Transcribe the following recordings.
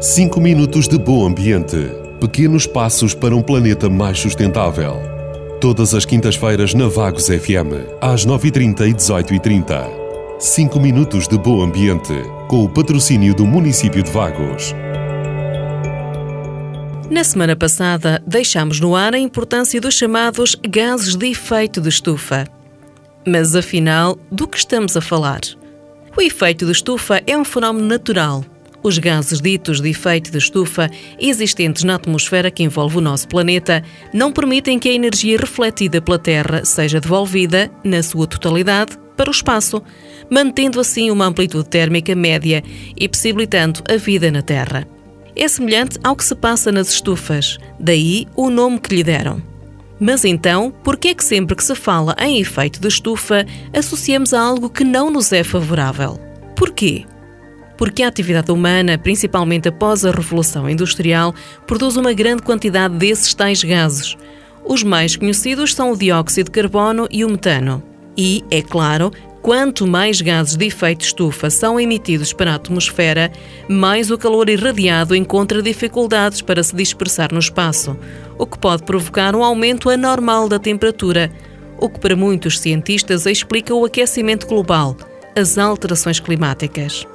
5 minutos de bom ambiente. Pequenos passos para um planeta mais sustentável. Todas as quintas-feiras na Vagos FM, às 9h30 e 18h30. 5 minutos de bom ambiente, com o patrocínio do município de Vagos. Na semana passada, deixámos no ar a importância dos chamados gases de efeito de estufa. Mas afinal, do que estamos a falar? O efeito de estufa é um fenómeno natural. Os gases ditos de efeito de estufa existentes na atmosfera que envolve o nosso planeta não permitem que a energia refletida pela Terra seja devolvida, na sua totalidade, para o espaço, mantendo assim uma amplitude térmica média e possibilitando a vida na Terra. É semelhante ao que se passa nas estufas, daí o nome que lhe deram. Mas então, por que é que sempre que se fala em efeito de estufa, associamos a algo que não nos é favorável? Porquê? Porque a atividade humana, principalmente após a Revolução Industrial, produz uma grande quantidade desses tais gases. Os mais conhecidos são o dióxido de carbono e o metano. E, é claro, Quanto mais gases de efeito estufa são emitidos para a atmosfera, mais o calor irradiado encontra dificuldades para se dispersar no espaço, o que pode provocar um aumento anormal da temperatura, o que para muitos cientistas explica o aquecimento global, as alterações climáticas.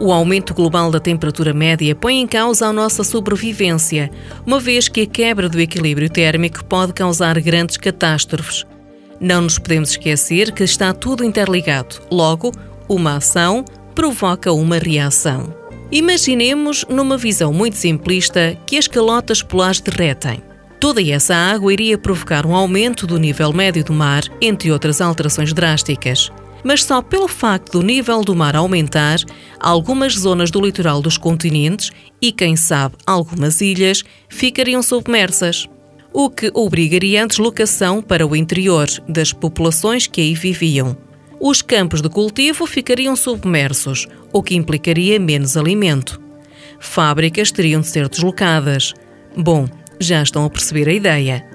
O aumento global da temperatura média põe em causa a nossa sobrevivência, uma vez que a quebra do equilíbrio térmico pode causar grandes catástrofes não nos podemos esquecer que está tudo interligado. Logo, uma ação provoca uma reação. Imaginemos, numa visão muito simplista, que as calotas polares derretem. Toda essa água iria provocar um aumento do nível médio do mar, entre outras alterações drásticas. Mas só pelo facto do nível do mar aumentar, algumas zonas do litoral dos continentes e, quem sabe, algumas ilhas ficariam submersas o que obrigaria a deslocação para o interior das populações que aí viviam. Os campos de cultivo ficariam submersos, o que implicaria menos alimento. Fábricas teriam de ser deslocadas. Bom, já estão a perceber a ideia.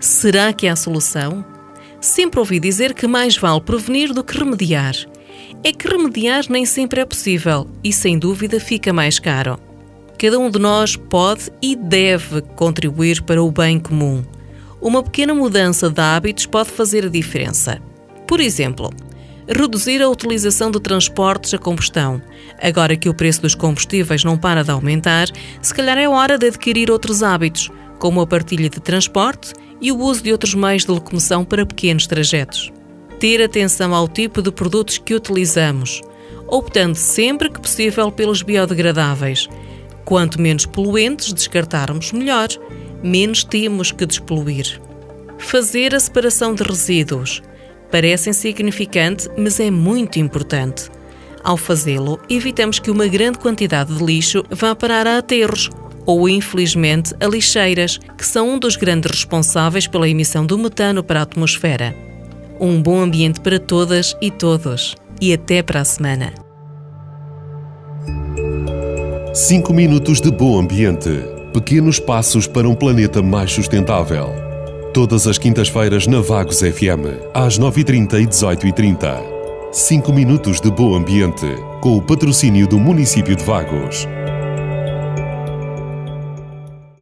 Será que há solução? Sempre ouvi dizer que mais vale prevenir do que remediar. É que remediar nem sempre é possível e, sem dúvida, fica mais caro. Cada um de nós pode e deve contribuir para o bem comum. Uma pequena mudança de hábitos pode fazer a diferença. Por exemplo, reduzir a utilização de transportes a combustão. Agora que o preço dos combustíveis não para de aumentar, se calhar é hora de adquirir outros hábitos, como a partilha de transporte e o uso de outros meios de locomoção para pequenos trajetos. Ter atenção ao tipo de produtos que utilizamos, optando sempre que possível pelos biodegradáveis Quanto menos poluentes descartarmos, melhor, menos temos que despoluir. Fazer a separação de resíduos. Parece insignificante, mas é muito importante. Ao fazê-lo, evitamos que uma grande quantidade de lixo vá parar a aterros ou, infelizmente, a lixeiras, que são um dos grandes responsáveis pela emissão do metano para a atmosfera. Um bom ambiente para todas e todos. E até para a semana. 5 minutos de bom ambiente. Pequenos passos para um planeta mais sustentável. Todas as quintas-feiras na Vagos FM, às 9h30 e 18h30. 5 minutos de bom ambiente, com o patrocínio do município de Vagos.